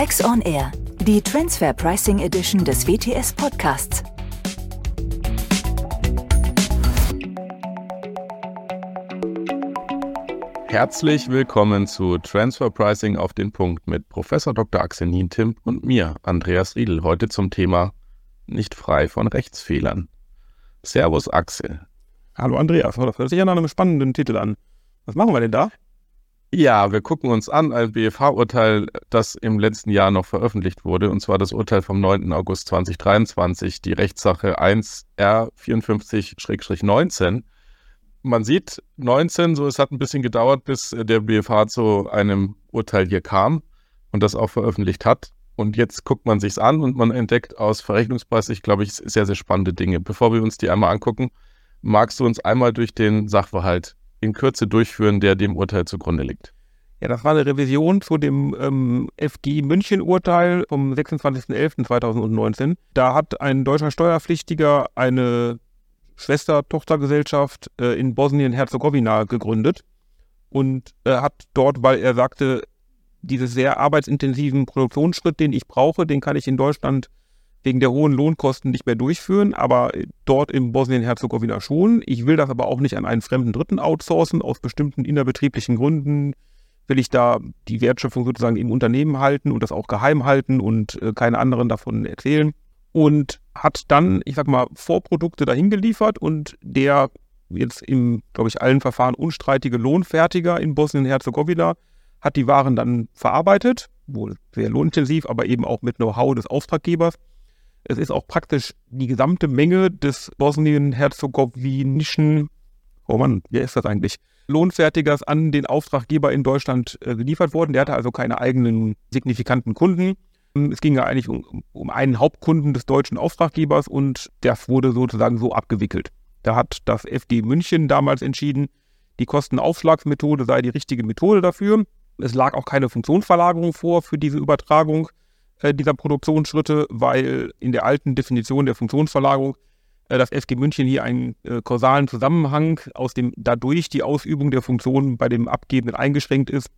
Tax on Air, die Transfer Pricing Edition des WTS Podcasts. Herzlich willkommen zu Transfer Pricing auf den Punkt mit Professor Dr. Axel Nientim und mir, Andreas Riedel, heute zum Thema nicht frei von Rechtsfehlern. Servus Axel. Hallo Andreas, das hört sich ja nach einem spannenden Titel an. Was machen wir denn da? Ja, wir gucken uns an ein BFH-Urteil, das im letzten Jahr noch veröffentlicht wurde, und zwar das Urteil vom 9. August 2023, die Rechtssache 1R54-19. Man sieht 19, so es hat ein bisschen gedauert, bis der BFH zu einem Urteil hier kam und das auch veröffentlicht hat. Und jetzt guckt man sich's an und man entdeckt aus Verrechnungspreis, glaube ich, sehr, sehr spannende Dinge. Bevor wir uns die einmal angucken, magst du uns einmal durch den Sachverhalt in Kürze durchführen, der dem Urteil zugrunde liegt? Ja, das war eine Revision zu dem ähm, FG München-Urteil vom 26.11.2019. Da hat ein deutscher Steuerpflichtiger eine Schwester-Tochtergesellschaft äh, in Bosnien-Herzegowina gegründet und äh, hat dort, weil er sagte, diesen sehr arbeitsintensiven Produktionsschritt, den ich brauche, den kann ich in Deutschland wegen der hohen Lohnkosten nicht mehr durchführen, aber dort in Bosnien-Herzegowina schon. Ich will das aber auch nicht an einen fremden Dritten outsourcen, aus bestimmten innerbetrieblichen Gründen will ich da die Wertschöpfung sozusagen im Unternehmen halten und das auch geheim halten und äh, keine anderen davon erzählen. Und hat dann, ich sag mal, Vorprodukte dahin geliefert und der jetzt im, glaube ich, allen Verfahren unstreitige Lohnfertiger in Bosnien-Herzegowina hat die Waren dann verarbeitet, wohl sehr lohnintensiv, aber eben auch mit Know-how des Auftraggebers es ist auch praktisch die gesamte Menge des bosnien-herzegowinischen, oh Mann, wer ist das eigentlich? Lohnfertigers an den Auftraggeber in Deutschland äh, geliefert worden. Der hatte also keine eigenen signifikanten Kunden. Es ging ja eigentlich um, um einen Hauptkunden des deutschen Auftraggebers und das wurde sozusagen so abgewickelt. Da hat das FG München damals entschieden, die Kostenaufschlagsmethode sei die richtige Methode dafür. Es lag auch keine Funktionsverlagerung vor für diese Übertragung. Äh, dieser Produktionsschritte, weil in der alten Definition der Funktionsverlagerung äh, das FG München hier einen äh, kausalen Zusammenhang, aus dem dadurch die Ausübung der Funktionen bei dem Abgebenden eingeschränkt ist,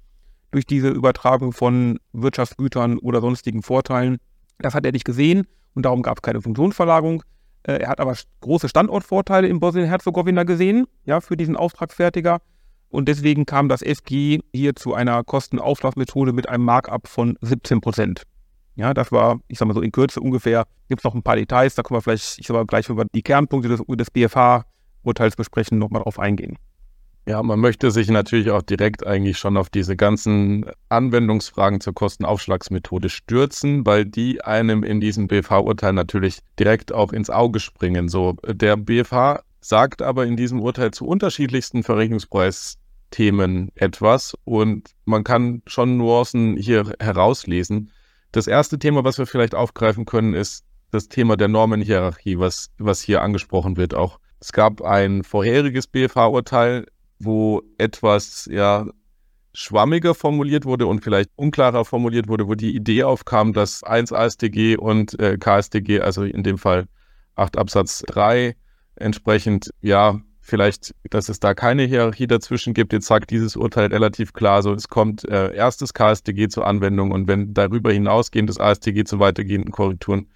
durch diese Übertragung von Wirtschaftsgütern oder sonstigen Vorteilen. Das hat er nicht gesehen und darum gab es keine Funktionsverlagerung. Äh, er hat aber große Standortvorteile in Bosnien-Herzegowina gesehen, ja, für diesen Auftragsfertiger. Und deswegen kam das FG hier zu einer Kostenaufschlagsmethode mit einem Markup von 17 Prozent. Ja, das war, ich sag mal so in Kürze ungefähr, gibt es noch ein paar Details, da können wir vielleicht, ich sag mal gleich über die Kernpunkte des, des BFH-Urteils besprechen, nochmal drauf eingehen. Ja, man möchte sich natürlich auch direkt eigentlich schon auf diese ganzen Anwendungsfragen zur Kostenaufschlagsmethode stürzen, weil die einem in diesem BFH-Urteil natürlich direkt auch ins Auge springen. So, der BFH sagt aber in diesem Urteil zu unterschiedlichsten Verrechnungspreisthemen etwas und man kann schon Nuancen hier herauslesen. Das erste Thema, was wir vielleicht aufgreifen können, ist das Thema der Normenhierarchie, was, was hier angesprochen wird auch. Es gab ein vorheriges BFH-Urteil, wo etwas ja schwammiger formuliert wurde und vielleicht unklarer formuliert wurde, wo die Idee aufkam, dass 1 AStG und äh, KStG, also in dem Fall 8 Absatz 3, entsprechend ja vielleicht, dass es da keine Hierarchie dazwischen gibt. Jetzt sagt dieses Urteil relativ klar, so es kommt äh, erstes KStG zur Anwendung und wenn darüber hinausgehend das AStG zu weitergehenden Korrekturen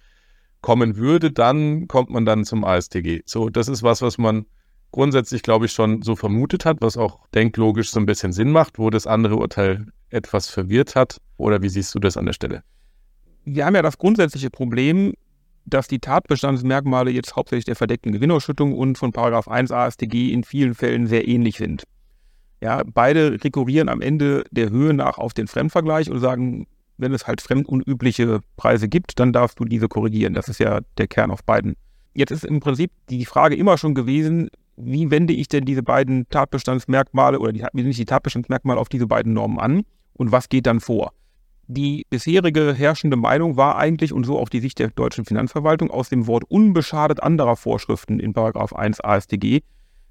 kommen würde, dann kommt man dann zum AStG. So, das ist was, was man grundsätzlich, glaube ich, schon so vermutet hat, was auch denklogisch so ein bisschen Sinn macht, wo das andere Urteil etwas verwirrt hat. Oder wie siehst du das an der Stelle? Wir haben ja das grundsätzliche Problem, dass die Tatbestandsmerkmale jetzt hauptsächlich der verdeckten Gewinnausschüttung und von Paragraph 1 AStG in vielen Fällen sehr ähnlich sind. Ja, beide rekurrieren am Ende der Höhe nach auf den Fremdvergleich und sagen, wenn es halt fremdunübliche Preise gibt, dann darfst du diese korrigieren. Das ist ja der Kern auf beiden. Jetzt ist im Prinzip die Frage immer schon gewesen, wie wende ich denn diese beiden Tatbestandsmerkmale oder die, wie ich die Tatbestandsmerkmale auf diese beiden Normen an und was geht dann vor? Die bisherige herrschende Meinung war eigentlich, und so auch die Sicht der deutschen Finanzverwaltung, aus dem Wort unbeschadet anderer Vorschriften in 1 AStG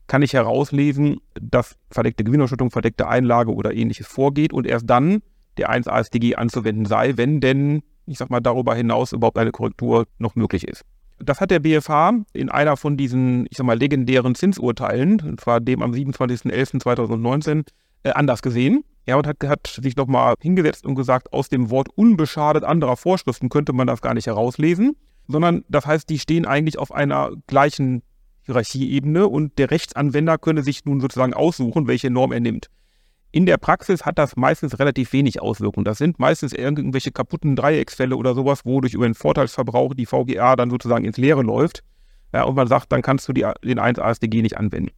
kann ich herauslesen, dass verdeckte Gewinnausschüttung, verdeckte Einlage oder ähnliches vorgeht und erst dann der 1 AStG anzuwenden sei, wenn denn, ich sag mal, darüber hinaus überhaupt eine Korrektur noch möglich ist. Das hat der BFH in einer von diesen, ich sag mal, legendären Zinsurteilen, und zwar dem am 27.11.2019, äh, anders gesehen. Ja, und hat, hat sich nochmal hingesetzt und gesagt, aus dem Wort unbeschadet anderer Vorschriften könnte man das gar nicht herauslesen, sondern das heißt, die stehen eigentlich auf einer gleichen Hierarchieebene und der Rechtsanwender könne sich nun sozusagen aussuchen, welche Norm er nimmt. In der Praxis hat das meistens relativ wenig Auswirkungen. Das sind meistens irgendwelche kaputten Dreiecksfälle oder sowas, wo durch über den Vorteilsverbrauch die VGA dann sozusagen ins Leere läuft. Ja, und man sagt, dann kannst du die, den 1 ASDG nicht anwenden.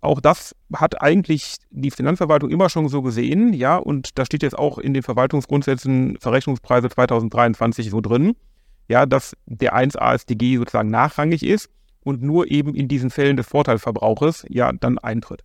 Auch das hat eigentlich die Finanzverwaltung immer schon so gesehen, ja, und da steht jetzt auch in den Verwaltungsgrundsätzen Verrechnungspreise 2023 so drin, ja, dass der 1 ASDG sozusagen nachrangig ist und nur eben in diesen Fällen des Vorteilsverbrauches ja dann eintritt.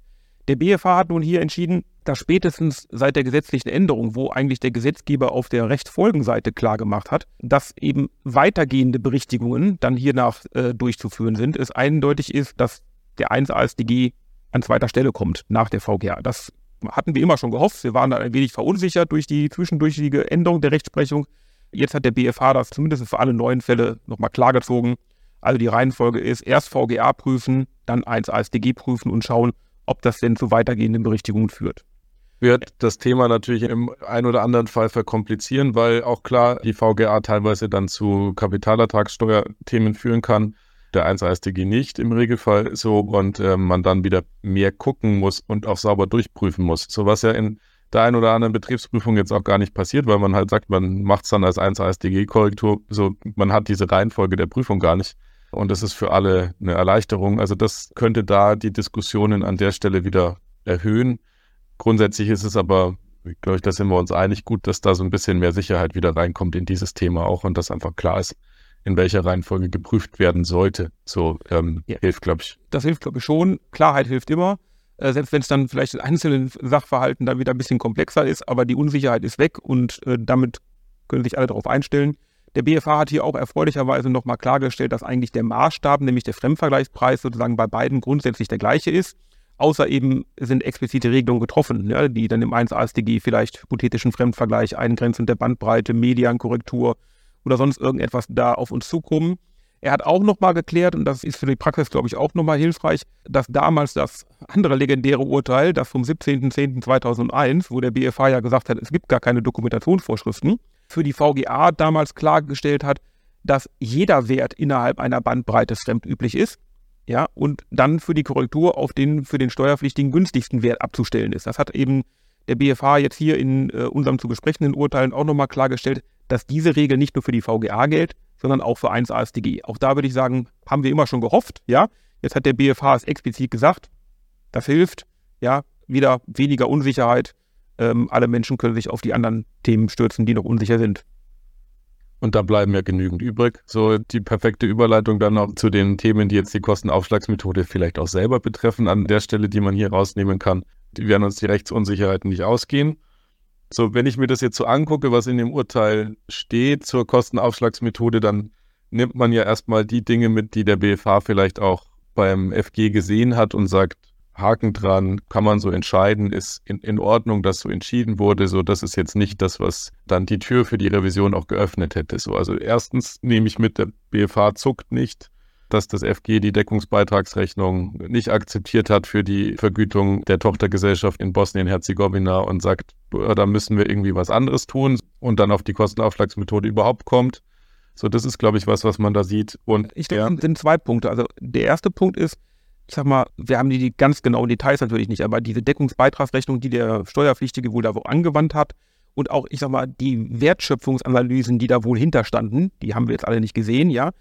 Der BFH hat nun hier entschieden, dass spätestens seit der gesetzlichen Änderung, wo eigentlich der Gesetzgeber auf der Rechtsfolgenseite klargemacht hat, dass eben weitergehende Berichtigungen dann hiernach äh, durchzuführen sind, es eindeutig ist, dass der 1 ASDG an zweiter Stelle kommt nach der VGA. Das hatten wir immer schon gehofft. Wir waren ein wenig verunsichert durch die zwischendurchige Änderung der Rechtsprechung. Jetzt hat der BFH das zumindest für alle neuen Fälle nochmal klargezogen. Also die Reihenfolge ist erst VGA prüfen, dann 1 ASDG prüfen und schauen, ob das denn zu weitergehenden Berichtigungen führt. Wird das Thema natürlich im ein oder anderen Fall verkomplizieren, weil auch klar die VGA teilweise dann zu Kapitalertragssteuerthemen führen kann. Der 1 AStG nicht im Regelfall so und äh, man dann wieder mehr gucken muss und auch sauber durchprüfen muss. So was ja in der einen oder anderen Betriebsprüfung jetzt auch gar nicht passiert, weil man halt sagt, man macht es dann als 1 AStG-Korrektur. So, man hat diese Reihenfolge der Prüfung gar nicht. Und das ist für alle eine Erleichterung. Also das könnte da die Diskussionen an der Stelle wieder erhöhen. Grundsätzlich ist es aber, glaube ich, da sind wir uns einig, gut, dass da so ein bisschen mehr Sicherheit wieder reinkommt in dieses Thema auch und dass einfach klar ist, in welcher Reihenfolge geprüft werden sollte. So ähm, ja. hilft, glaube ich. Das hilft, glaube ich, schon. Klarheit hilft immer. Äh, selbst wenn es dann vielleicht in einzelnen Sachverhalten dann wieder ein bisschen komplexer ist, aber die Unsicherheit ist weg und äh, damit können sich alle darauf einstellen. Der BFH hat hier auch erfreulicherweise nochmal klargestellt, dass eigentlich der Maßstab, nämlich der Fremdvergleichspreis, sozusagen bei beiden grundsätzlich der gleiche ist. Außer eben sind explizite Regelungen getroffen, ja, die dann im 1 AStG vielleicht hypothetischen Fremdvergleich, Eingrenzung der Bandbreite, Mediankorrektur oder sonst irgendetwas da auf uns zukommen. Er hat auch nochmal geklärt, und das ist für die Praxis, glaube ich, auch nochmal hilfreich, dass damals das andere legendäre Urteil, das vom 17.10.2001, wo der BFH ja gesagt hat, es gibt gar keine Dokumentationsvorschriften, für die VGA damals klargestellt hat, dass jeder Wert innerhalb einer Bandbreite fremdüblich ist, ja, und dann für die Korrektur auf den für den Steuerpflichtigen günstigsten Wert abzustellen ist. Das hat eben der BFH jetzt hier in äh, unserem zu besprechenden Urteilen auch nochmal klargestellt, dass diese Regel nicht nur für die VGA gilt, sondern auch für 1 AStG. Auch da würde ich sagen, haben wir immer schon gehofft, ja. Jetzt hat der BFH es explizit gesagt. Das hilft, ja, wieder weniger Unsicherheit, ähm, alle Menschen können sich auf die anderen Themen stürzen, die noch unsicher sind. Und da bleiben ja genügend übrig. So die perfekte Überleitung dann auch zu den Themen, die jetzt die Kostenaufschlagsmethode vielleicht auch selber betreffen, an der Stelle, die man hier rausnehmen kann. Die werden uns die Rechtsunsicherheiten nicht ausgehen. So, wenn ich mir das jetzt so angucke, was in dem Urteil steht zur Kostenaufschlagsmethode, dann nimmt man ja erstmal die Dinge mit, die der BFH vielleicht auch beim FG gesehen hat und sagt, Haken dran, kann man so entscheiden, ist in, in Ordnung, dass so entschieden wurde. So, das ist jetzt nicht das, was dann die Tür für die Revision auch geöffnet hätte. So, also erstens nehme ich mit, der BFH zuckt nicht, dass das FG die Deckungsbeitragsrechnung nicht akzeptiert hat für die Vergütung der Tochtergesellschaft in Bosnien-Herzegowina und sagt, da müssen wir irgendwie was anderes tun und dann auf die Kostenaufschlagsmethode überhaupt kommt. So, das ist, glaube ich, was, was man da sieht. Und ich denke, ja. sind zwei Punkte. Also der erste Punkt ist, ich sag mal, wir haben die ganz genauen Details natürlich nicht, aber diese Deckungsbeitragsrechnung, die der Steuerpflichtige wohl da wo angewandt hat und auch, ich sag mal, die Wertschöpfungsanalysen, die da wohl hinterstanden, die haben wir jetzt alle nicht gesehen, ja.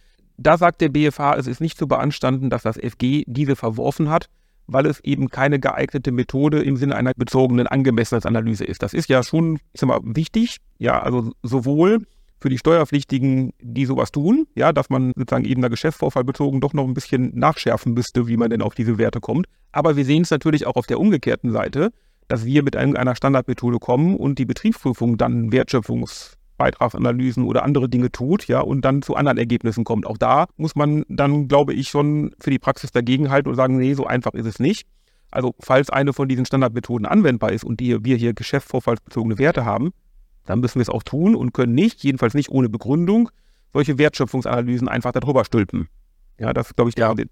Da sagt der BFH, es ist nicht zu beanstanden, dass das FG diese verworfen hat, weil es eben keine geeignete Methode im Sinne einer bezogenen Angemessenheitsanalyse ist. Das ist ja schon, ich sag mal, wichtig, ja, also sowohl für die Steuerpflichtigen, die sowas tun, ja, dass man sozusagen eben der Geschäftsvorfall bezogen doch noch ein bisschen nachschärfen müsste, wie man denn auf diese Werte kommt. Aber wir sehen es natürlich auch auf der umgekehrten Seite, dass wir mit einer Standardmethode kommen und die Betriebsprüfung dann Wertschöpfungsbeitragsanalysen oder andere Dinge tut, ja, und dann zu anderen Ergebnissen kommt. Auch da muss man dann, glaube ich, schon für die Praxis dagegenhalten und sagen, nee, so einfach ist es nicht. Also, falls eine von diesen Standardmethoden anwendbar ist und die, wir hier geschäftsvorfallsbezogene Werte haben, dann müssen wir es auch tun und können nicht, jedenfalls nicht ohne Begründung, solche Wertschöpfungsanalysen einfach darüber stülpen. Ja, das glaube ich, ja. der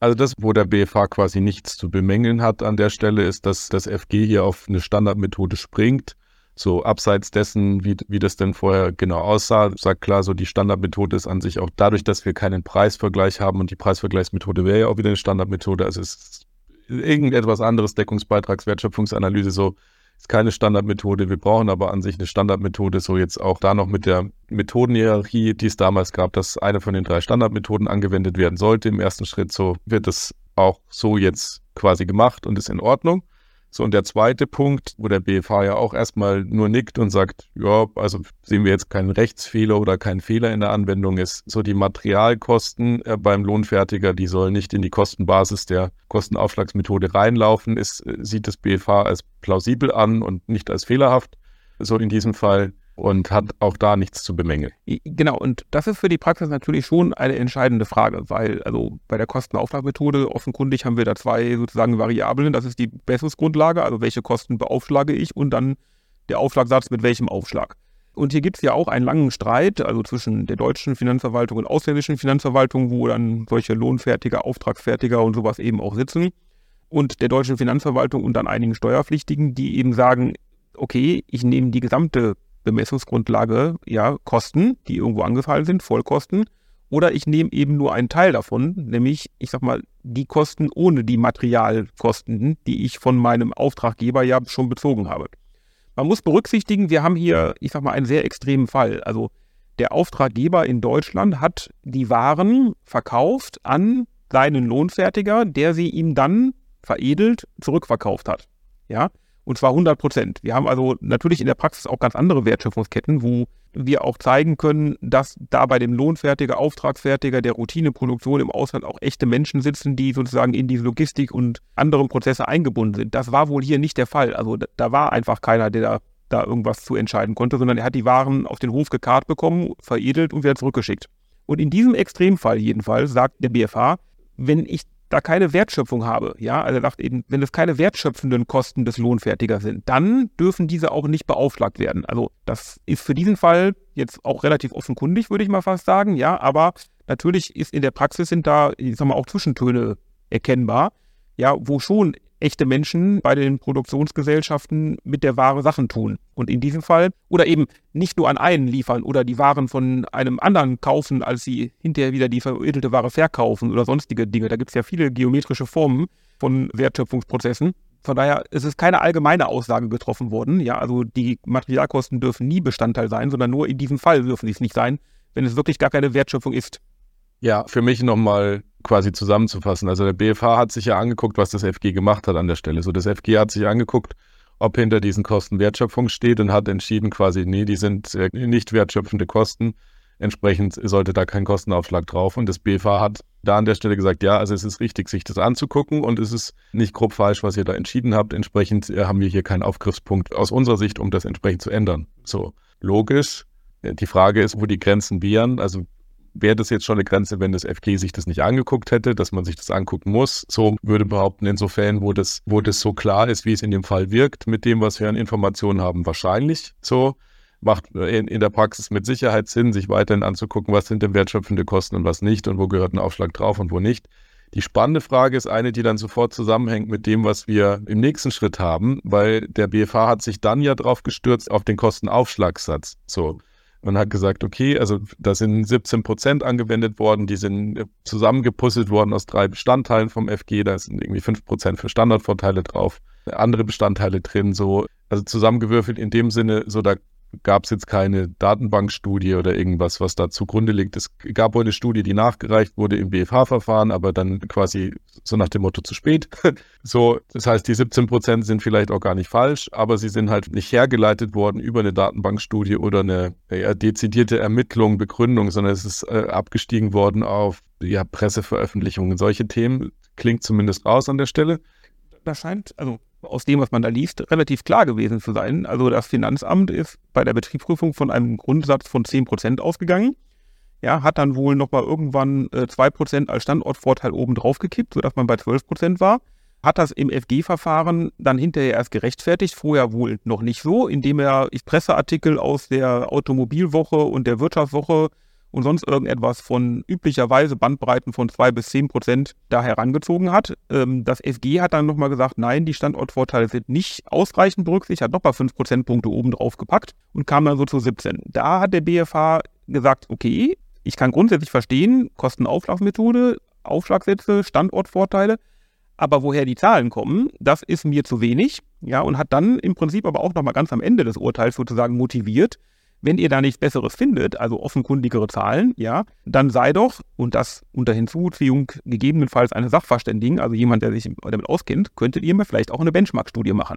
Also das, wo der BFH quasi nichts zu bemängeln hat an der Stelle, ist, dass das FG hier auf eine Standardmethode springt. So abseits dessen, wie, wie das denn vorher genau aussah, sagt klar, so die Standardmethode ist an sich auch dadurch, dass wir keinen Preisvergleich haben und die Preisvergleichsmethode wäre ja auch wieder eine Standardmethode, also es ist irgendetwas anderes, Deckungsbeitrags, Wertschöpfungsanalyse, so ist keine Standardmethode. Wir brauchen aber an sich eine Standardmethode, so jetzt auch da noch mit der Methodenhierarchie, die es damals gab, dass eine von den drei Standardmethoden angewendet werden sollte. Im ersten Schritt so wird es auch so jetzt quasi gemacht und ist in Ordnung. So, und der zweite Punkt, wo der BFH ja auch erstmal nur nickt und sagt, ja, also sehen wir jetzt keinen Rechtsfehler oder keinen Fehler in der Anwendung, ist so die Materialkosten äh, beim Lohnfertiger, die sollen nicht in die Kostenbasis der Kostenaufschlagsmethode reinlaufen, ist, äh, sieht das BFH als plausibel an und nicht als fehlerhaft. So in diesem Fall und hat auch da nichts zu bemängeln. Genau, und das ist für die Praxis natürlich schon eine entscheidende Frage, weil also bei der Kostenaufschlagmethode offenkundig haben wir da zwei sozusagen Variablen. Das ist die Bessungsgrundlage, also welche Kosten beaufschlage ich und dann der Aufschlagsatz mit welchem Aufschlag. Und hier gibt es ja auch einen langen Streit, also zwischen der deutschen Finanzverwaltung und ausländischen Finanzverwaltung, wo dann solche Lohnfertiger, Auftragsfertiger und sowas eben auch sitzen. Und der deutschen Finanzverwaltung und dann einigen Steuerpflichtigen, die eben sagen, okay, ich nehme die gesamte Bemessungsgrundlage ja Kosten, die irgendwo angefallen sind, Vollkosten. Oder ich nehme eben nur einen Teil davon, nämlich, ich sag mal, die Kosten ohne die Materialkosten, die ich von meinem Auftraggeber ja schon bezogen habe. Man muss berücksichtigen, wir haben hier, ich sag mal, einen sehr extremen Fall. Also der Auftraggeber in Deutschland hat die Waren verkauft an seinen Lohnfertiger, der sie ihm dann veredelt zurückverkauft hat. Ja, und zwar 100 Prozent. Wir haben also natürlich in der Praxis auch ganz andere Wertschöpfungsketten, wo wir auch zeigen können, dass da bei dem Lohnfertiger, Auftragsfertiger der Routineproduktion im Ausland auch echte Menschen sitzen, die sozusagen in diese Logistik und anderen Prozesse eingebunden sind. Das war wohl hier nicht der Fall. Also da war einfach keiner, der da, da irgendwas zu entscheiden konnte, sondern er hat die Waren auf den Hof gekarrt bekommen, veredelt und wieder zurückgeschickt. Und in diesem Extremfall jedenfalls sagt der BFH, wenn ich da keine Wertschöpfung habe, ja, also er sagt eben, wenn es keine wertschöpfenden Kosten des Lohnfertigers sind, dann dürfen diese auch nicht beaufschlagt werden. Also das ist für diesen Fall jetzt auch relativ offenkundig, würde ich mal fast sagen, ja, aber natürlich ist in der Praxis sind da, ich sag mal, auch Zwischentöne erkennbar, ja, wo schon echte Menschen bei den Produktionsgesellschaften mit der Ware Sachen tun. Und in diesem Fall, oder eben nicht nur an einen liefern oder die Waren von einem anderen kaufen, als sie hinterher wieder die veredelte Ware verkaufen oder sonstige Dinge. Da gibt es ja viele geometrische Formen von Wertschöpfungsprozessen. Von daher ist es keine allgemeine Aussage getroffen worden. Ja, also die Materialkosten dürfen nie Bestandteil sein, sondern nur in diesem Fall dürfen sie es nicht sein, wenn es wirklich gar keine Wertschöpfung ist. Ja, für mich nochmal quasi zusammenzufassen. Also der BFH hat sich ja angeguckt, was das FG gemacht hat an der Stelle. So, das FG hat sich angeguckt, ob hinter diesen Kosten Wertschöpfung steht und hat entschieden quasi, nee, die sind äh, nicht wertschöpfende Kosten. Entsprechend sollte da kein Kostenaufschlag drauf. Und das BFH hat da an der Stelle gesagt, ja, also es ist richtig, sich das anzugucken und es ist nicht grob falsch, was ihr da entschieden habt. Entsprechend äh, haben wir hier keinen Aufgriffspunkt aus unserer Sicht, um das entsprechend zu ändern. So, logisch. Die Frage ist, wo die Grenzen wären. Also wäre das jetzt schon eine Grenze, wenn das FG sich das nicht angeguckt hätte, dass man sich das angucken muss. So würde behaupten, insofern, wo das, wo das so klar ist, wie es in dem Fall wirkt, mit dem, was wir an Informationen haben, wahrscheinlich so. Macht in, in der Praxis mit Sicherheit Sinn, sich weiterhin anzugucken, was sind denn wertschöpfende Kosten und was nicht und wo gehört ein Aufschlag drauf und wo nicht. Die spannende Frage ist eine, die dann sofort zusammenhängt mit dem, was wir im nächsten Schritt haben, weil der BFH hat sich dann ja drauf gestürzt auf den Kostenaufschlagssatz. So und hat gesagt, okay, also da sind 17 Prozent angewendet worden, die sind zusammengepuzzelt worden aus drei Bestandteilen vom FG, da sind irgendwie 5 Prozent für Standardvorteile drauf, andere Bestandteile drin, so, also zusammengewürfelt in dem Sinne, so da gab es jetzt keine Datenbankstudie oder irgendwas, was da zugrunde liegt. Es gab wohl eine Studie, die nachgereicht wurde im BFH-Verfahren, aber dann quasi so nach dem Motto zu spät. so, das heißt, die 17 Prozent sind vielleicht auch gar nicht falsch, aber sie sind halt nicht hergeleitet worden über eine Datenbankstudie oder eine ja, dezidierte Ermittlung, Begründung, sondern es ist äh, abgestiegen worden auf ja, Presseveröffentlichungen. Solche Themen klingt zumindest raus an der Stelle. Das scheint, also aus dem, was man da liest, relativ klar gewesen zu sein. Also das Finanzamt ist bei der Betriebsprüfung von einem Grundsatz von 10% ausgegangen. Ja, hat dann wohl nochmal irgendwann äh, 2% als Standortvorteil oben drauf gekippt, sodass man bei 12% war. Hat das im FG-Verfahren dann hinterher erst gerechtfertigt, vorher wohl noch nicht so, indem er Presseartikel aus der Automobilwoche und der Wirtschaftswoche und sonst irgendetwas von üblicherweise Bandbreiten von zwei bis zehn Prozent da herangezogen hat. Ähm, das FG hat dann nochmal gesagt, nein, die Standortvorteile sind nicht ausreichend berücksichtigt, hat nochmal fünf Prozentpunkte oben drauf gepackt und kam dann so zu 17. Da hat der BFH gesagt, okay, ich kann grundsätzlich verstehen, Kostenaufschlagsmethode, Aufschlagsätze, Standortvorteile, aber woher die Zahlen kommen, das ist mir zu wenig, ja, und hat dann im Prinzip aber auch nochmal ganz am Ende des Urteils sozusagen motiviert, wenn ihr da nichts Besseres findet, also offenkundigere Zahlen, ja, dann sei doch, und das unter Hinzuziehung gegebenenfalls eines Sachverständigen, also jemand, der sich damit auskennt, könntet ihr mir vielleicht auch eine Benchmark-Studie machen.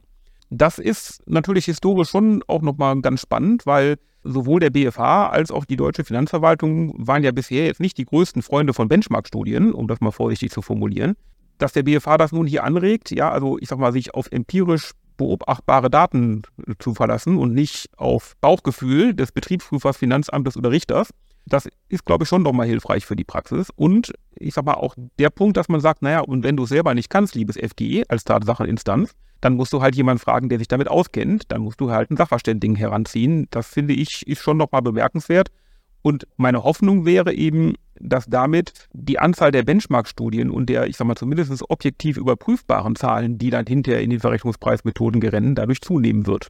Das ist natürlich historisch schon auch nochmal ganz spannend, weil sowohl der BFH als auch die deutsche Finanzverwaltung waren ja bisher jetzt nicht die größten Freunde von Benchmark-Studien, um das mal vorsichtig zu formulieren. Dass der BFH das nun hier anregt, ja, also ich sag mal, sich auf empirisch beobachtbare Daten zu verlassen und nicht auf Bauchgefühl des Betriebsprüfers, Finanzamtes oder Richters. Das ist, glaube ich, schon nochmal hilfreich für die Praxis. Und ich sage mal auch der Punkt, dass man sagt, naja, und wenn du es selber nicht kannst, liebes FGE als Tatsacheninstanz, dann musst du halt jemanden fragen, der sich damit auskennt. Dann musst du halt einen Sachverständigen heranziehen. Das finde ich, ist schon nochmal bemerkenswert. Und meine Hoffnung wäre eben, dass damit die Anzahl der Benchmark-Studien und der, ich sag mal, zumindest objektiv überprüfbaren Zahlen, die dann hinterher in den Verrechnungspreismethoden gerennen, dadurch zunehmen wird.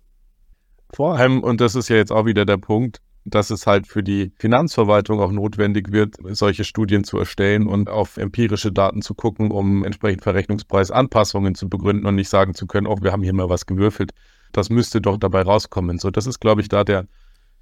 Vor allem, und das ist ja jetzt auch wieder der Punkt, dass es halt für die Finanzverwaltung auch notwendig wird, solche Studien zu erstellen und auf empirische Daten zu gucken, um entsprechend Verrechnungspreisanpassungen zu begründen und nicht sagen zu können, oh, wir haben hier mal was gewürfelt. Das müsste doch dabei rauskommen. So, das ist, glaube ich, da der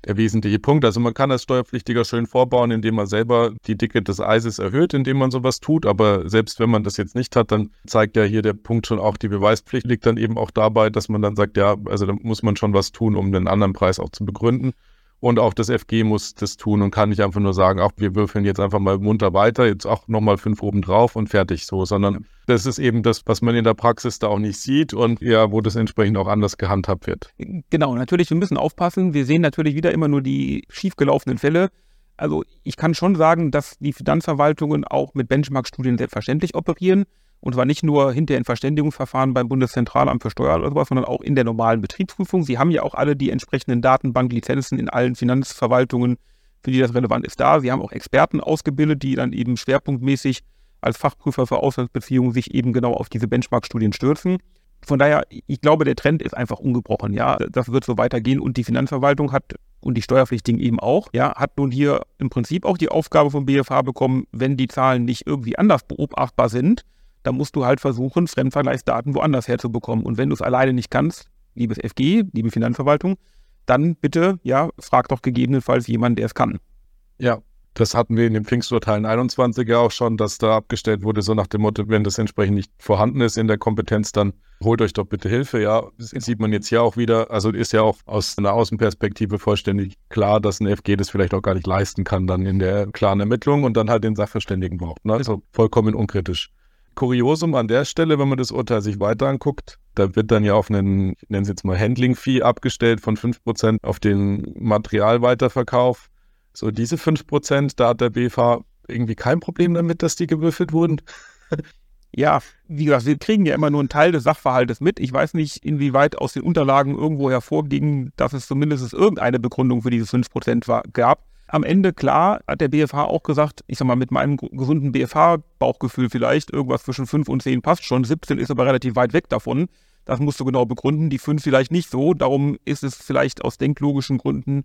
der wesentliche Punkt. Also man kann als Steuerpflichtiger schön vorbauen, indem man selber die Dicke des Eises erhöht, indem man sowas tut. Aber selbst wenn man das jetzt nicht hat, dann zeigt ja hier der Punkt schon auch, die Beweispflicht liegt dann eben auch dabei, dass man dann sagt, ja, also da muss man schon was tun, um den anderen Preis auch zu begründen. Und auch das FG muss das tun und kann nicht einfach nur sagen, ach, wir würfeln jetzt einfach mal munter weiter, jetzt auch nochmal fünf oben drauf und fertig so, sondern das ist eben das, was man in der Praxis da auch nicht sieht und ja, wo das entsprechend auch anders gehandhabt wird. Genau, natürlich, wir müssen aufpassen. Wir sehen natürlich wieder immer nur die schiefgelaufenen Fälle. Also ich kann schon sagen, dass die Finanzverwaltungen auch mit Benchmark-Studien selbstverständlich operieren. Und zwar nicht nur hinter in Verständigungsverfahren beim Bundeszentralamt für Steuern oder sowas, sondern auch in der normalen Betriebsprüfung. Sie haben ja auch alle die entsprechenden Datenbanklizenzen in allen Finanzverwaltungen, für die das relevant ist, da. Sie haben auch Experten ausgebildet, die dann eben schwerpunktmäßig als Fachprüfer für Auslandsbeziehungen sich eben genau auf diese Benchmark-Studien stürzen. Von daher, ich glaube, der Trend ist einfach ungebrochen. Ja, das wird so weitergehen und die Finanzverwaltung hat und die Steuerpflichtigen eben auch, ja, hat nun hier im Prinzip auch die Aufgabe vom BFH bekommen, wenn die Zahlen nicht irgendwie anders beobachtbar sind, dann musst du halt versuchen, Fremdvergleichsdaten woanders herzubekommen. Und wenn du es alleine nicht kannst, liebes FG, liebe Finanzverwaltung, dann bitte, ja, frag doch gegebenenfalls jemanden, der es kann. Ja, das hatten wir in den Pfingsturteilen 21 ja auch schon, dass da abgestellt wurde, so nach dem Motto, wenn das entsprechend nicht vorhanden ist in der Kompetenz, dann holt euch doch bitte Hilfe. Ja, das sieht man jetzt hier auch wieder. Also ist ja auch aus einer Außenperspektive vollständig klar, dass ein FG das vielleicht auch gar nicht leisten kann, dann in der klaren Ermittlung und dann halt den Sachverständigen braucht. Ne? Also vollkommen unkritisch. Kuriosum an der Stelle, wenn man das Urteil sich weiter anguckt, da wird dann ja auf einen, ich nenne es jetzt mal Handling-Fee abgestellt von 5% auf den Materialweiterverkauf. So diese 5%, da hat der BV irgendwie kein Problem damit, dass die gewürfelt wurden. Ja, wie gesagt, wir kriegen ja immer nur einen Teil des Sachverhaltes mit. Ich weiß nicht, inwieweit aus den Unterlagen irgendwo hervorging, dass es zumindest irgendeine Begründung für diese 5% war, gab am Ende, klar, hat der BFH auch gesagt, ich sag mal, mit meinem gesunden BFH-Bauchgefühl vielleicht, irgendwas zwischen 5 und 10 passt schon, 17 ist aber relativ weit weg davon. Das musst du genau begründen, die 5 vielleicht nicht so. Darum ist es vielleicht aus denklogischen Gründen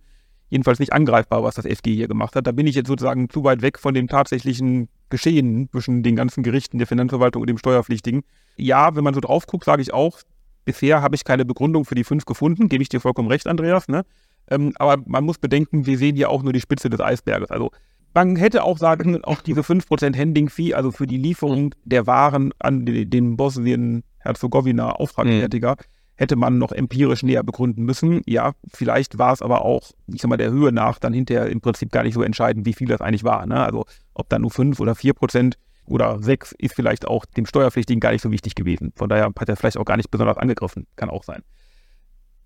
jedenfalls nicht angreifbar, was das FG hier gemacht hat. Da bin ich jetzt sozusagen zu weit weg von dem tatsächlichen Geschehen zwischen den ganzen Gerichten der Finanzverwaltung und dem Steuerpflichtigen. Ja, wenn man so drauf guckt, sage ich auch, bisher habe ich keine Begründung für die 5 gefunden, gebe ich dir vollkommen recht, Andreas. Ne? Ähm, aber man muss bedenken, wir sehen ja auch nur die Spitze des Eisberges. Also man hätte auch sagen, auch diese 5% Handling-Fee, also für die Lieferung der Waren an den Bosnien-Herzegowina Auftragsfertiger, mhm. hätte man noch empirisch näher begründen müssen. Ja, vielleicht war es aber auch, ich sag mal, der Höhe nach dann hinterher im Prinzip gar nicht so entscheidend, wie viel das eigentlich war. Ne? Also ob dann nur 5 oder 4% oder 6 ist vielleicht auch dem Steuerpflichtigen gar nicht so wichtig gewesen. Von daher hat er vielleicht auch gar nicht besonders angegriffen. Kann auch sein.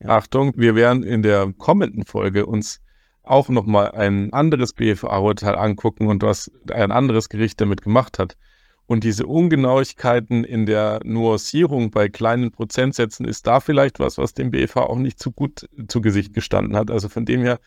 Ja. Achtung, wir werden in der kommenden Folge uns auch nochmal ein anderes BFA-Urteil angucken und was ein anderes Gericht damit gemacht hat. Und diese Ungenauigkeiten in der Nuancierung bei kleinen Prozentsätzen ist da vielleicht was, was dem BFA auch nicht zu gut zu Gesicht gestanden hat. Also von dem her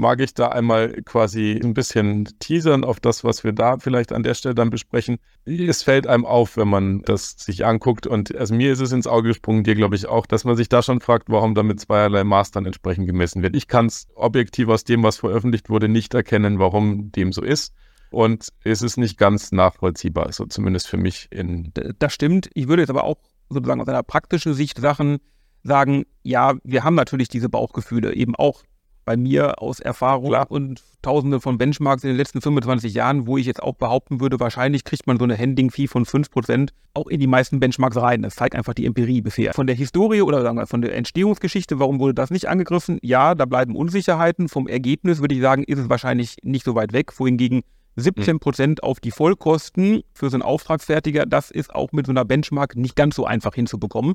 mag ich da einmal quasi ein bisschen teasern auf das, was wir da vielleicht an der Stelle dann besprechen. Es fällt einem auf, wenn man das sich anguckt. Und also mir ist es ins Auge gesprungen, dir glaube ich auch, dass man sich da schon fragt, warum da mit zweierlei dann entsprechend gemessen wird. Ich kann es objektiv aus dem, was veröffentlicht wurde, nicht erkennen, warum dem so ist. Und es ist nicht ganz nachvollziehbar, so zumindest für mich in. Das stimmt. Ich würde jetzt aber auch sozusagen aus einer praktischen Sicht Sachen sagen, ja, wir haben natürlich diese Bauchgefühle, eben auch bei mir aus Erfahrung Klar. und tausende von Benchmarks in den letzten 25 Jahren, wo ich jetzt auch behaupten würde, wahrscheinlich kriegt man so eine Handling-Fee von 5% auch in die meisten Benchmarks rein. Das zeigt einfach die Empirie bisher. Von der Historie oder sagen wir von der Entstehungsgeschichte, warum wurde das nicht angegriffen? Ja, da bleiben Unsicherheiten. Vom Ergebnis würde ich sagen, ist es wahrscheinlich nicht so weit weg, wohingegen 17 Prozent auf die Vollkosten für so einen Auftragsfertiger, das ist auch mit so einer Benchmark nicht ganz so einfach hinzubekommen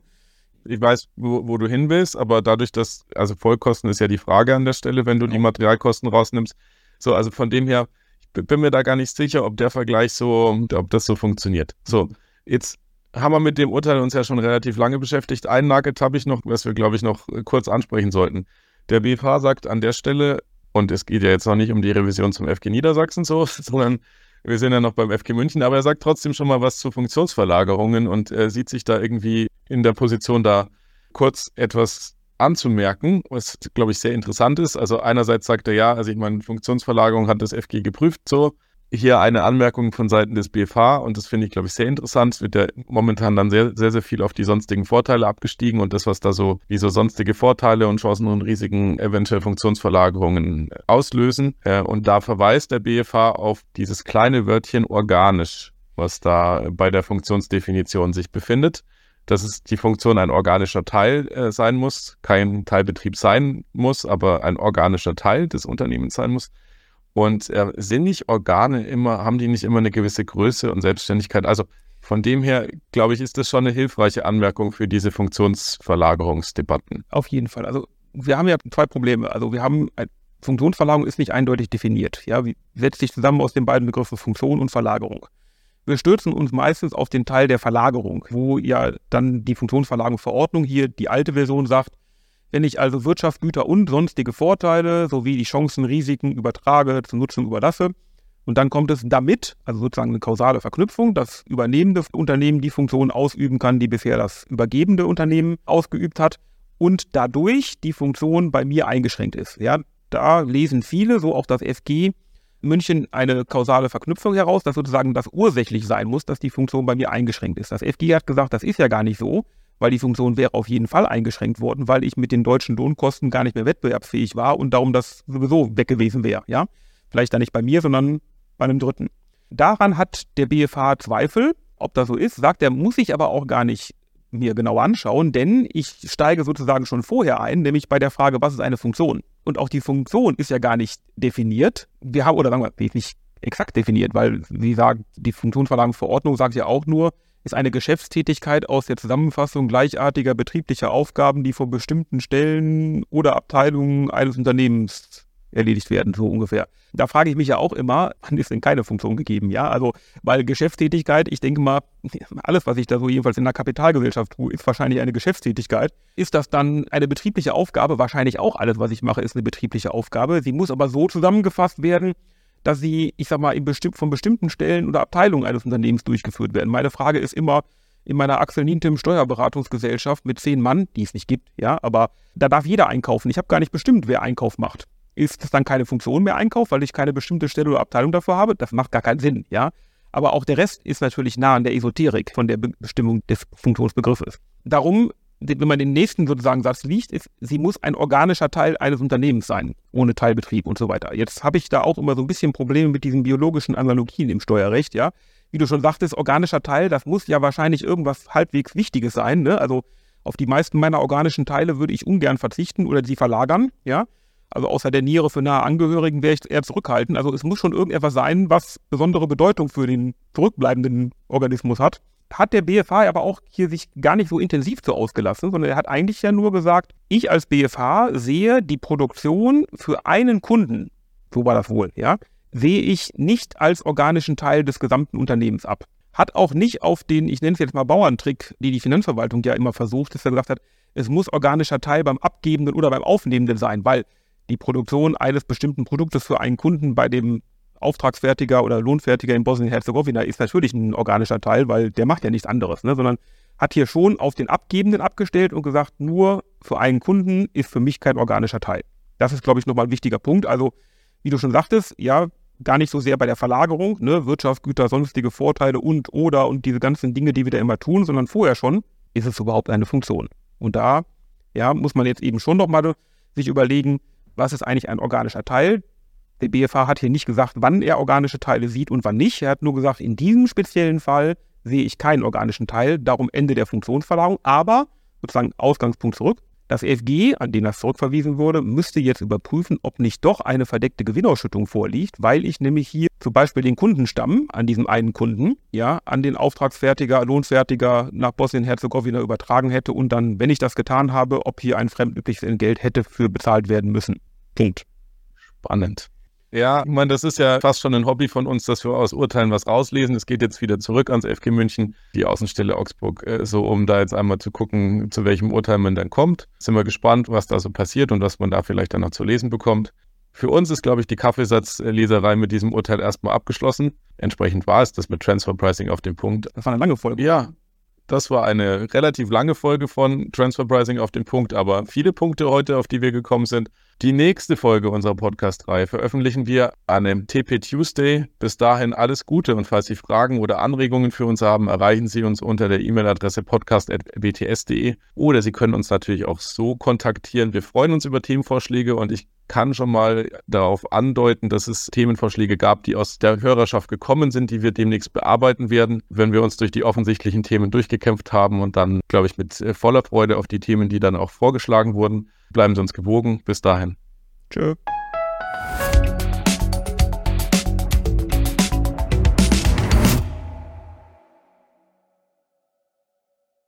ich weiß, wo, wo, du hin willst, aber dadurch, dass, also Vollkosten ist ja die Frage an der Stelle, wenn du die Materialkosten rausnimmst. So, also von dem her, ich bin mir da gar nicht sicher, ob der Vergleich so, ob das so funktioniert. So, jetzt haben wir mit dem Urteil uns ja schon relativ lange beschäftigt. Einen Nugget habe ich noch, was wir, glaube ich, noch kurz ansprechen sollten. Der BFH sagt an der Stelle, und es geht ja jetzt noch nicht um die Revision zum FG Niedersachsen so, sondern wir sind ja noch beim FG München, aber er sagt trotzdem schon mal was zu Funktionsverlagerungen und er sieht sich da irgendwie in der Position, da kurz etwas anzumerken, was, glaube ich, sehr interessant ist. Also einerseits sagt er ja, also ich meine, Funktionsverlagerung hat das FG geprüft so, hier eine Anmerkung von Seiten des BFH und das finde ich, glaube ich, sehr interessant. Es wird ja momentan dann sehr, sehr, sehr viel auf die sonstigen Vorteile abgestiegen und das, was da so, wie so sonstige Vorteile und Chancen und Risiken eventuell Funktionsverlagerungen auslösen. Und da verweist der BFH auf dieses kleine Wörtchen organisch, was da bei der Funktionsdefinition sich befindet dass es die Funktion ein organischer Teil äh, sein muss, kein Teilbetrieb sein muss, aber ein organischer Teil des Unternehmens sein muss. Und äh, sind nicht Organe immer, haben die nicht immer eine gewisse Größe und Selbstständigkeit? Also von dem her, glaube ich, ist das schon eine hilfreiche Anmerkung für diese Funktionsverlagerungsdebatten. Auf jeden Fall. Also wir haben ja zwei Probleme. Also wir haben Funktionsverlagerung ist nicht eindeutig definiert. Ja, wie setzt sich zusammen aus den beiden Begriffen Funktion und Verlagerung. Wir stürzen uns meistens auf den Teil der Verlagerung, wo ja dann die Funktionsverlagerungsverordnung hier die alte Version sagt, wenn ich also Wirtschaft, Güter und sonstige Vorteile sowie die Chancen, Risiken übertrage, zur Nutzung überlasse, und dann kommt es damit, also sozusagen eine kausale Verknüpfung, dass übernehmende Unternehmen die Funktion ausüben kann, die bisher das übergebende Unternehmen ausgeübt hat und dadurch die Funktion bei mir eingeschränkt ist. Ja, da lesen viele, so auch das FG München, eine kausale Verknüpfung heraus, dass sozusagen das ursächlich sein muss, dass die Funktion bei mir eingeschränkt ist. Das FG hat gesagt, das ist ja gar nicht so weil die Funktion wäre auf jeden Fall eingeschränkt worden, weil ich mit den deutschen Lohnkosten gar nicht mehr wettbewerbsfähig war und darum das sowieso weg gewesen wäre. Ja? Vielleicht dann nicht bei mir, sondern bei einem Dritten. Daran hat der BFH Zweifel, ob das so ist, sagt er, muss ich aber auch gar nicht mir genau anschauen, denn ich steige sozusagen schon vorher ein, nämlich bei der Frage, was ist eine Funktion? Und auch die Funktion ist ja gar nicht definiert. Wir haben, oder sagen wir, nicht exakt definiert, weil, wie sagt, die Funktionsverlagerungsverordnung sagt ja auch nur, ist eine Geschäftstätigkeit aus der Zusammenfassung gleichartiger betrieblicher Aufgaben, die von bestimmten Stellen oder Abteilungen eines Unternehmens erledigt werden, so ungefähr. Da frage ich mich ja auch immer, wann ist denn keine Funktion gegeben? Ja, also, weil Geschäftstätigkeit, ich denke mal, alles, was ich da so jedenfalls in einer Kapitalgesellschaft tue, ist wahrscheinlich eine Geschäftstätigkeit. Ist das dann eine betriebliche Aufgabe? Wahrscheinlich auch alles, was ich mache, ist eine betriebliche Aufgabe. Sie muss aber so zusammengefasst werden, dass sie, ich sag mal, bestimm von bestimmten Stellen oder Abteilungen eines Unternehmens durchgeführt werden. Meine Frage ist immer, in meiner Axel Nientim Steuerberatungsgesellschaft mit zehn Mann, die es nicht gibt, ja, aber da darf jeder einkaufen. Ich habe gar nicht bestimmt, wer Einkauf macht. Ist das dann keine Funktion mehr Einkauf, weil ich keine bestimmte Stelle oder Abteilung dafür habe? Das macht gar keinen Sinn, ja. Aber auch der Rest ist natürlich nah an der Esoterik von der Be Bestimmung des Funktionsbegriffes. Darum wenn man den nächsten sozusagen Satz liest, ist, sie muss ein organischer Teil eines Unternehmens sein, ohne Teilbetrieb und so weiter. Jetzt habe ich da auch immer so ein bisschen Probleme mit diesen biologischen Analogien im Steuerrecht, ja. Wie du schon sagtest, organischer Teil, das muss ja wahrscheinlich irgendwas halbwegs Wichtiges sein, ne? Also auf die meisten meiner organischen Teile würde ich ungern verzichten oder sie verlagern, ja. Also außer der Niere für nahe Angehörigen wäre ich eher zurückhaltend. Also es muss schon irgendetwas sein, was besondere Bedeutung für den zurückbleibenden Organismus hat hat der BFH aber auch hier sich gar nicht so intensiv zu ausgelassen, sondern er hat eigentlich ja nur gesagt, ich als BFH sehe die Produktion für einen Kunden, so war das wohl, ja, sehe ich nicht als organischen Teil des gesamten Unternehmens ab. Hat auch nicht auf den, ich nenne es jetzt mal Bauerntrick, die die Finanzverwaltung ja immer versucht, dass er gesagt hat, es muss organischer Teil beim Abgebenden oder beim Aufnehmenden sein, weil die Produktion eines bestimmten Produktes für einen Kunden bei dem Auftragsfertiger oder Lohnfertiger in Bosnien-Herzegowina ist natürlich ein organischer Teil, weil der macht ja nichts anderes, ne? sondern hat hier schon auf den Abgebenden abgestellt und gesagt, nur für einen Kunden ist für mich kein organischer Teil. Das ist, glaube ich, nochmal ein wichtiger Punkt. Also, wie du schon sagtest, ja, gar nicht so sehr bei der Verlagerung, ne, Wirtschaft, Güter, sonstige Vorteile und oder und diese ganzen Dinge, die wir da immer tun, sondern vorher schon, ist es überhaupt eine Funktion. Und da, ja, muss man jetzt eben schon nochmal sich überlegen, was ist eigentlich ein organischer Teil? Der BFH hat hier nicht gesagt, wann er organische Teile sieht und wann nicht. Er hat nur gesagt, in diesem speziellen Fall sehe ich keinen organischen Teil, darum Ende der Funktionsverlagerung. Aber, sozusagen Ausgangspunkt zurück, das FG, an den das zurückverwiesen wurde, müsste jetzt überprüfen, ob nicht doch eine verdeckte Gewinnausschüttung vorliegt, weil ich nämlich hier zum Beispiel den Kundenstamm an diesem einen Kunden, ja, an den Auftragsfertiger, Lohnfertiger nach Bosnien-Herzegowina übertragen hätte und dann, wenn ich das getan habe, ob hier ein fremdübliches Entgelt hätte für bezahlt werden müssen. Punkt. Spannend. Ja, ich meine, das ist ja fast schon ein Hobby von uns, dass wir aus Urteilen was rauslesen. Es geht jetzt wieder zurück ans FG München, die Außenstelle Augsburg, äh, so um da jetzt einmal zu gucken, zu welchem Urteil man dann kommt. Sind wir gespannt, was da so passiert und was man da vielleicht dann noch zu lesen bekommt. Für uns ist, glaube ich, die Kaffeesatzleserei mit diesem Urteil erstmal abgeschlossen. Entsprechend war es das mit Transfer Pricing auf dem Punkt. Das war eine lange Folge. Ja, das war eine relativ lange Folge von Transfer Pricing auf den Punkt, aber viele Punkte heute, auf die wir gekommen sind. Die nächste Folge unserer Podcast-Reihe veröffentlichen wir an dem TP Tuesday. Bis dahin alles Gute und falls Sie Fragen oder Anregungen für uns haben, erreichen Sie uns unter der E-Mail-Adresse podcast.bts.de oder Sie können uns natürlich auch so kontaktieren. Wir freuen uns über Themenvorschläge und ich kann schon mal darauf andeuten, dass es Themenvorschläge gab, die aus der Hörerschaft gekommen sind, die wir demnächst bearbeiten werden, wenn wir uns durch die offensichtlichen Themen durchgekämpft haben und dann, glaube ich, mit äh, voller Freude auf die Themen, die dann auch vorgeschlagen wurden. Bleiben Sie uns gewogen. Bis dahin. Tschö.